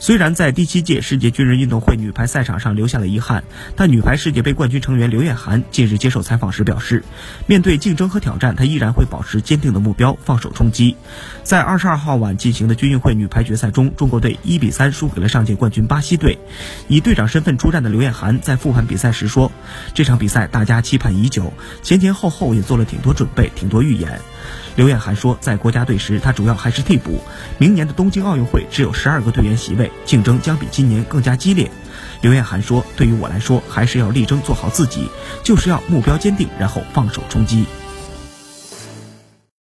虽然在第七届世界军人运动会女排赛场上留下了遗憾，但女排世界杯冠军成员刘晏含近日接受采访时表示，面对竞争和挑战，她依然会保持坚定的目标，放手冲击。在二十二号晚进行的军运会女排决赛中，中国队一比三输给了上届冠军巴西队。以队长身份出战的刘晏含在复盘比赛时说：“这场比赛大家期盼已久，前前后后也做了挺多准备，挺多预演。”刘晏含说，在国家队时，他主要还是替补。明年的东京奥运会只有十二个队员席位，竞争将比今年更加激烈。刘晏含说：“对于我来说，还是要力争做好自己，就是要目标坚定，然后放手冲击。”